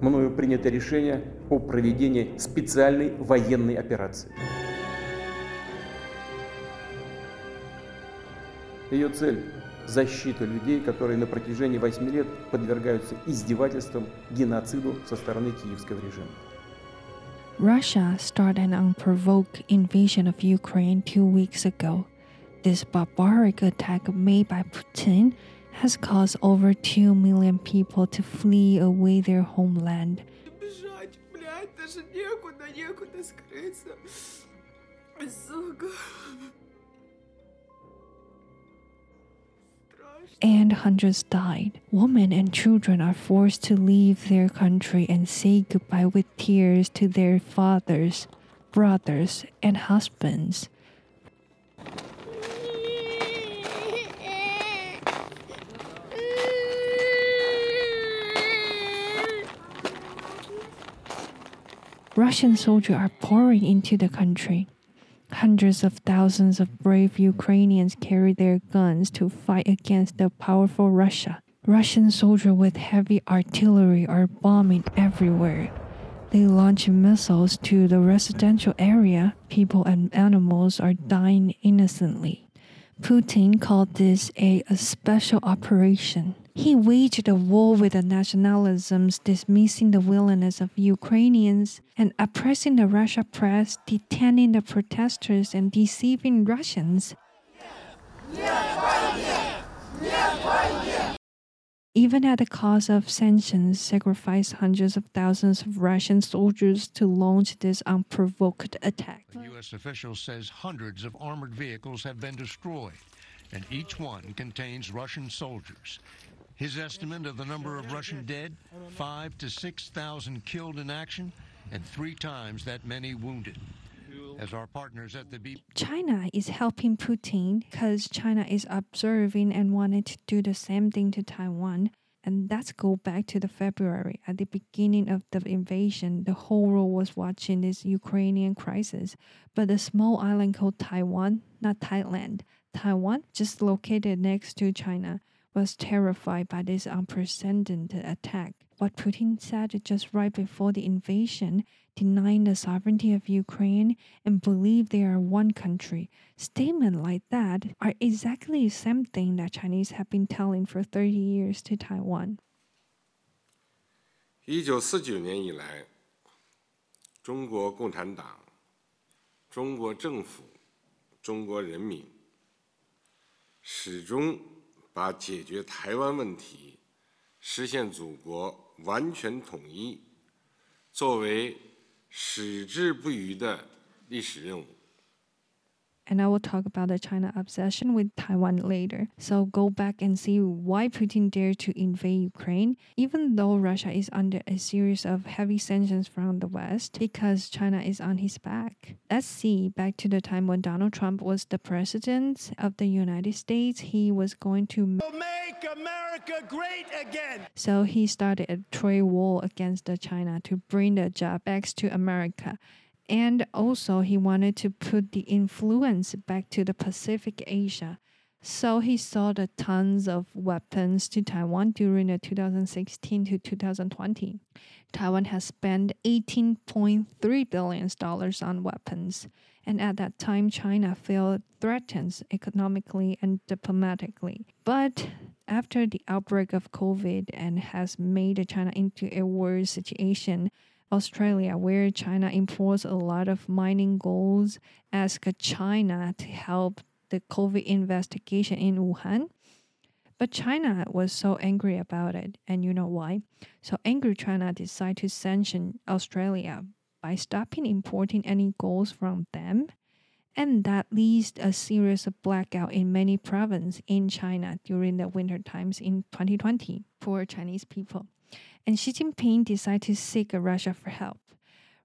мною принято решение о проведении специальной военной операции. Ее цель – защита людей, которые на протяжении 8 лет подвергаются издевательствам, геноциду со стороны киевского режима. Russia started an unprovoked invasion of Ukraine two weeks ago. This barbaric attack made by Putin has caused over 2 million people to flee away their homeland. And hundreds died. Women and children are forced to leave their country and say goodbye with tears to their fathers, brothers, and husbands. Russian soldiers are pouring into the country. Hundreds of thousands of brave Ukrainians carry their guns to fight against the powerful Russia. Russian soldiers with heavy artillery are bombing everywhere. They launch missiles to the residential area. People and animals are dying innocently. Putin called this a, a special operation. He waged a war with the nationalisms, dismissing the willingness of Ukrainians and oppressing the Russia press, detaining the protesters, and deceiving Russians. Even at the cost of sanctions, sacrificed hundreds of thousands of Russian soldiers to launch this unprovoked attack. The U.S. official says hundreds of armored vehicles have been destroyed, and each one contains Russian soldiers. His estimate of the number of Russian dead, five to 6,000 killed in action, and three times that many wounded. As our partners at the B- China is helping Putin because China is observing and wanted to do the same thing to Taiwan. And let's go back to the February. At the beginning of the invasion, the whole world was watching this Ukrainian crisis. But the small island called Taiwan, not Thailand, Taiwan, just located next to China, was terrified by this unprecedented attack. What Putin said just right before the invasion, denying the sovereignty of Ukraine and believe they are one country. Statements like that are exactly the same thing that Chinese have been telling for 30 years to Taiwan. 一九四九年以来，中国共产党、中国政府、中国人民始终 把解决台湾问题、实现祖国完全统一作为矢志不渝的历史任务。And I will talk about the China obsession with Taiwan later. So go back and see why Putin dared to invade Ukraine, even though Russia is under a series of heavy sanctions from the West, because China is on his back. Let's see back to the time when Donald Trump was the president of the United States. He was going to Make America great again. so he started a trade war against China to bring the job back to America. And also he wanted to put the influence back to the Pacific Asia. So he sold tons of weapons to Taiwan during the 2016 to 2020. Taiwan has spent 18.3 billion dollars on weapons. And at that time, China felt threatened economically and diplomatically. But after the outbreak of COVID and has made China into a worse situation, Australia, where China imports a lot of mining goals, asked China to help the COVID investigation in Wuhan. But China was so angry about it, and you know why? So angry China decided to sanction Australia by stopping importing any goals from them. And that leads a series of blackout in many provinces in China during the winter times in 2020 for Chinese people. And Xi Jinping decided to seek Russia for help.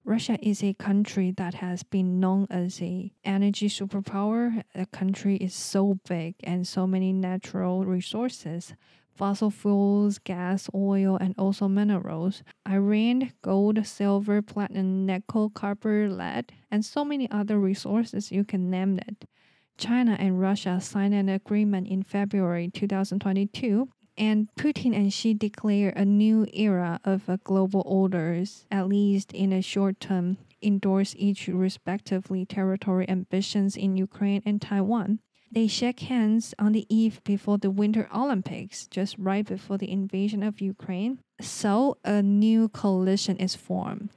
Russia is a country that has been known as a energy superpower. The country is so big and so many natural resources, fossil fuels, gas, oil, and also minerals. Iron, gold, silver, platinum, nickel, copper, lead, and so many other resources you can name it. China and Russia signed an agreement in February 2022 And Putin and Xi declare a new era of uh, global orders, at least in a short term, endorse each respectively territory ambitions in Ukraine and Taiwan. They shake hands on the eve before the Winter Olympics, just right before the invasion of Ukraine. So a new coalition is formed.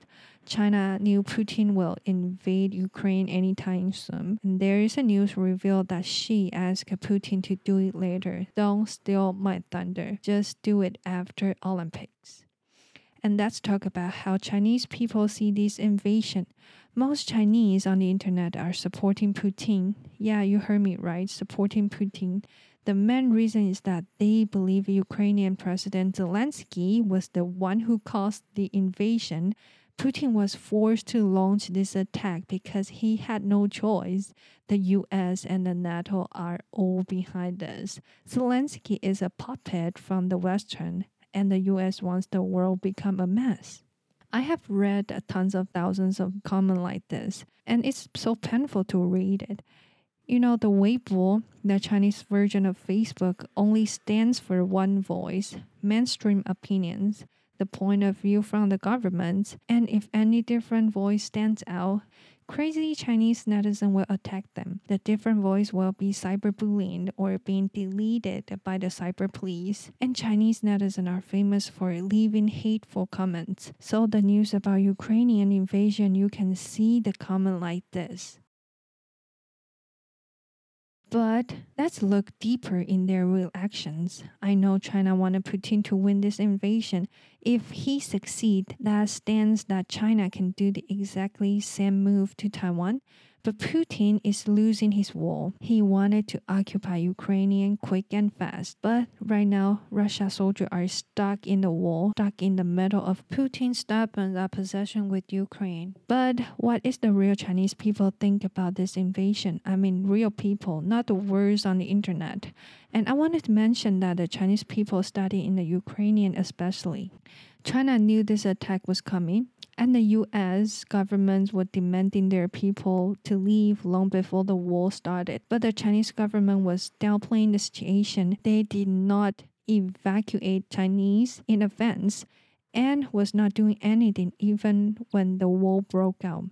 China knew Putin will invade Ukraine anytime soon. And there is a news reveal that Xi asked Putin to do it later. Don't steal my thunder. Just do it after Olympics. And let's talk about how Chinese people see this invasion. Most Chinese on the internet are supporting Putin. Yeah, you heard me right, supporting Putin. The main reason is that they believe Ukrainian President Zelensky was the one who caused the invasion Putin was forced to launch this attack because he had no choice. The US and the NATO are all behind this. Zelensky is a puppet from the Western, and the US wants the world become a mess. I have read tons of thousands of comments like this, and it's so painful to read it. You know, the Weibo, the Chinese version of Facebook, only stands for one voice, mainstream opinions the point of view from the government, and if any different voice stands out, crazy Chinese netizen will attack them. The different voice will be cyberbullying or being deleted by the cyber police. And Chinese netizen are famous for leaving hateful comments. So the news about Ukrainian invasion, you can see the comment like this. But let's look deeper in their real actions. I know China wanted Putin to win this invasion. If he succeeds, that stands that China can do the exactly same move to Taiwan. But Putin is losing his war. He wanted to occupy Ukrainian quick and fast. But right now, Russia soldiers are stuck in the war, stuck in the middle of Putin's stubborn opposition with Ukraine. But what is the real Chinese people think about this invasion? I mean, real people, not the words on the internet. And I wanted to mention that the Chinese people study in the Ukrainian especially. China knew this attack was coming and the US government were demanding their people to leave long before the war started. But the Chinese government was downplaying the situation. They did not evacuate Chinese in advance and was not doing anything even when the war broke out.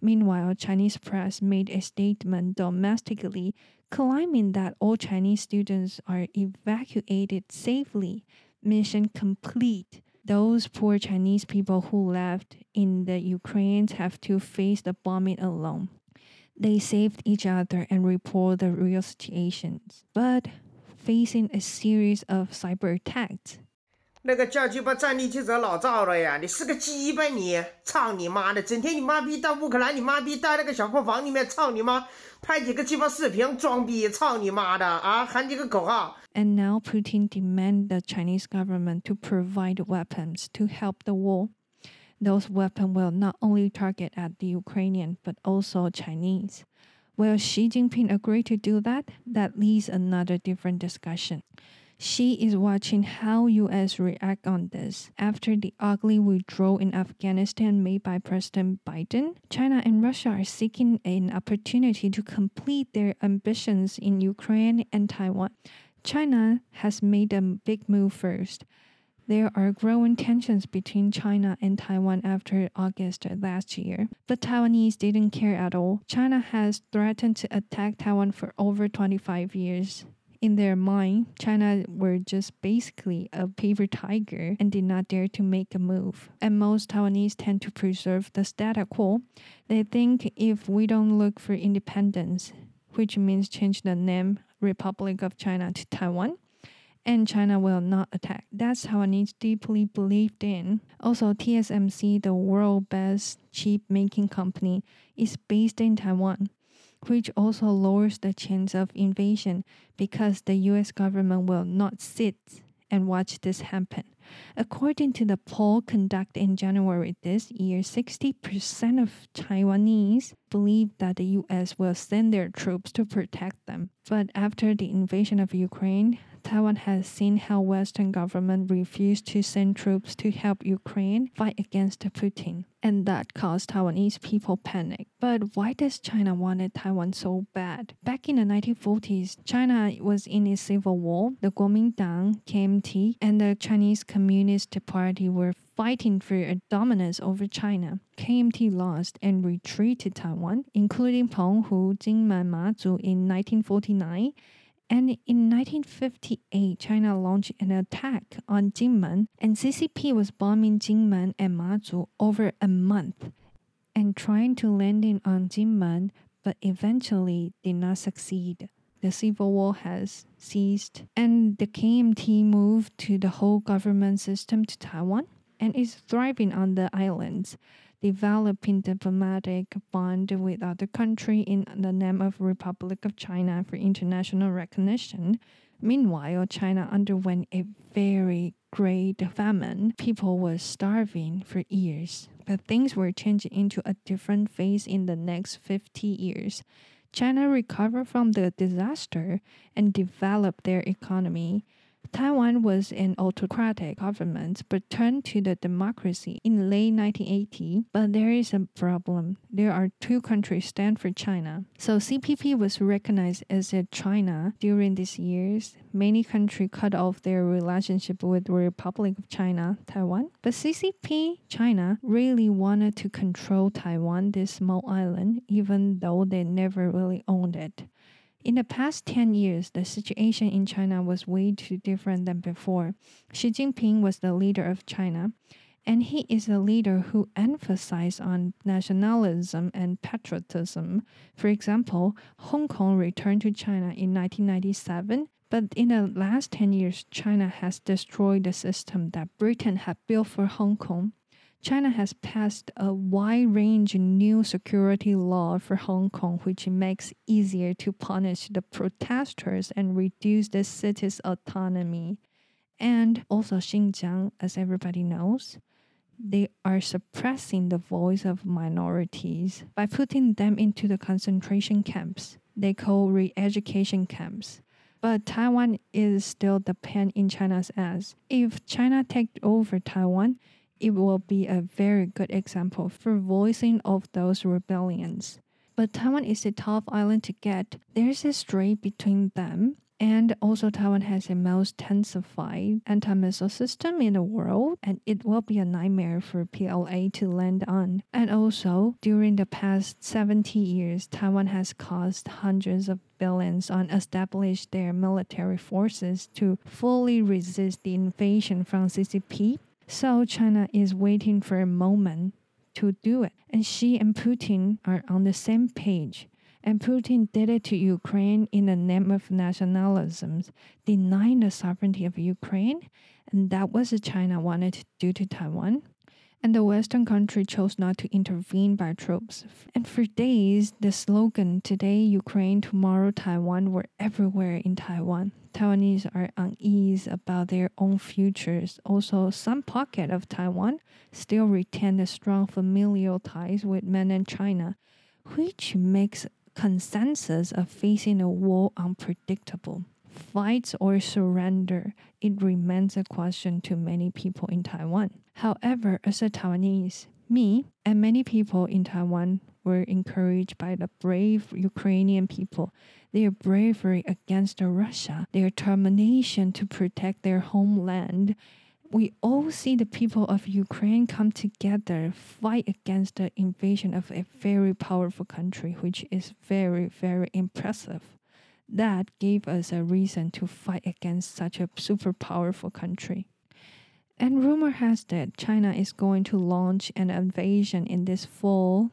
Meanwhile, Chinese press made a statement domestically claiming that all Chinese students are evacuated safely. Mission complete those poor Chinese people who left in the Ukraine have to face the bombing alone. They saved each other and report the real situations, but facing a series of cyber attacks. 那个叫鸡巴战地记者老赵了呀！你是个鸡巴你！操你妈的！整天你妈逼到乌克兰，你妈逼到那个小破房里面，操你妈！ 拍几个鸡巴视频装逼，操你妈的啊！喊几个口号。And now Putin demand the Chinese government to provide weapons to help the war. Those weapons will not only target at the Ukrainian but also Chinese. Will Xi Jinping agree to do that? That leads another different discussion. Xi is watching how US react on this. After the ugly withdrawal in Afghanistan made by President Biden, China and Russia are seeking an opportunity to complete their ambitions in Ukraine and Taiwan. China has made a big move first. There are growing tensions between China and Taiwan after August last year, but Taiwanese didn't care at all. China has threatened to attack Taiwan for over 25 years in their mind, China were just basically a paper tiger and did not dare to make a move. And most Taiwanese tend to preserve the status quo. They think if we don't look for independence, which means change the name Republic of China to Taiwan, and China will not attack. That's how Taiwanese deeply believed in. Also, TSMC, the world best chip making company, is based in Taiwan which also lowers the chance of invasion because the US government will not sit and watch this happen. According to the poll conducted in January this year, 60% of Taiwanese believed that the US will send their troops to protect them. But after the invasion of Ukraine, Taiwan has seen how Western government refused to send troops to help Ukraine fight against Putin, and that caused Taiwanese people panic. But why does China wanted Taiwan so bad? Back in the 1940s, China was in a civil war. The Kuomintang, KMT, and the Chinese Communist Party were fighting for a dominance over China. KMT lost and retreated Taiwan, including Penghu, Jinmen, Mazu in 1949 and in 1958, China launched an attack on Jinmen, and CCP was bombing Jinmen and Mazu over a month and trying to land in on Jinmen, but eventually did not succeed. The civil war has ceased, and the KMT moved to the whole government system to Taiwan and is thriving on the islands developing diplomatic bond with other country in the name of Republic of China for international recognition. Meanwhile, China underwent a very great famine. People were starving for years, but things were changing into a different phase in the next 50 years. China recovered from the disaster and developed their economy. Taiwan was an autocratic government but turned to the democracy in late 1980. But there is a problem. There are two countries stand for China. So CPP was recognized as a China during these years. Many countries cut off their relationship with the Republic of China, Taiwan. But CCP, China, really wanted to control Taiwan, this small island, even though they never really owned it. In the past 10 years, the situation in China was way too different than before. Xi Jinping was the leader of China, and he is a leader who emphasized on nationalism and patriotism. For example, Hong Kong returned to China in 1997, but in the last 10 years, China has destroyed the system that Britain had built for Hong Kong. China has passed a wide range new security law for Hong Kong, which makes easier to punish the protesters and reduce the city's autonomy. And also Xinjiang, as everybody knows, they are suppressing the voice of minorities by putting them into the concentration camps. They call re-education camps. But Taiwan is still the pen in China's ass. If China takes over Taiwan, it will be a very good example for voicing of those rebellions. But Taiwan is a tough island to get. There's a strait between them. And also, Taiwan has the most intensified anti missile system in the world, and it will be a nightmare for PLA to land on. And also, during the past 70 years, Taiwan has cost hundreds of billions on establish their military forces to fully resist the invasion from CCP so China is waiting for a moment to do it. And Xi and Putin are on the same page. And Putin did it to Ukraine in the name of nationalism, denying the sovereignty of Ukraine. And that was what China wanted to do to Taiwan. And the Western country chose not to intervene by troops. And for days, the slogan, today Ukraine, tomorrow Taiwan, were everywhere in Taiwan. Taiwanese are uneasy about their own futures. Also, some pocket of Taiwan still retain the strong familial ties with mainland China, which makes consensus of facing a war unpredictable. Fights or surrender, it remains a question to many people in Taiwan. However, as a Taiwanese, me and many people in Taiwan were encouraged by the brave Ukrainian people, their bravery against Russia, their determination to protect their homeland. We all see the people of Ukraine come together, fight against the invasion of a very powerful country, which is very, very impressive. That gave us a reason to fight against such a super powerful country. And rumor has that China is going to launch an invasion in this fall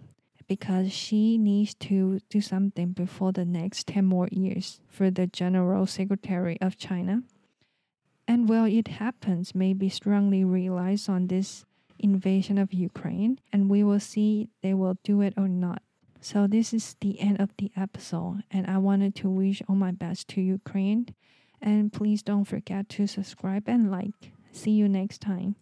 because Xi needs to do something before the next 10 more years for the General Secretary of China. And while it happens, maybe strongly relies on this invasion of Ukraine, and we will see they will do it or not. So this is the end of the episode, and I wanted to wish all my best to Ukraine. And please don't forget to subscribe and like. See you next time.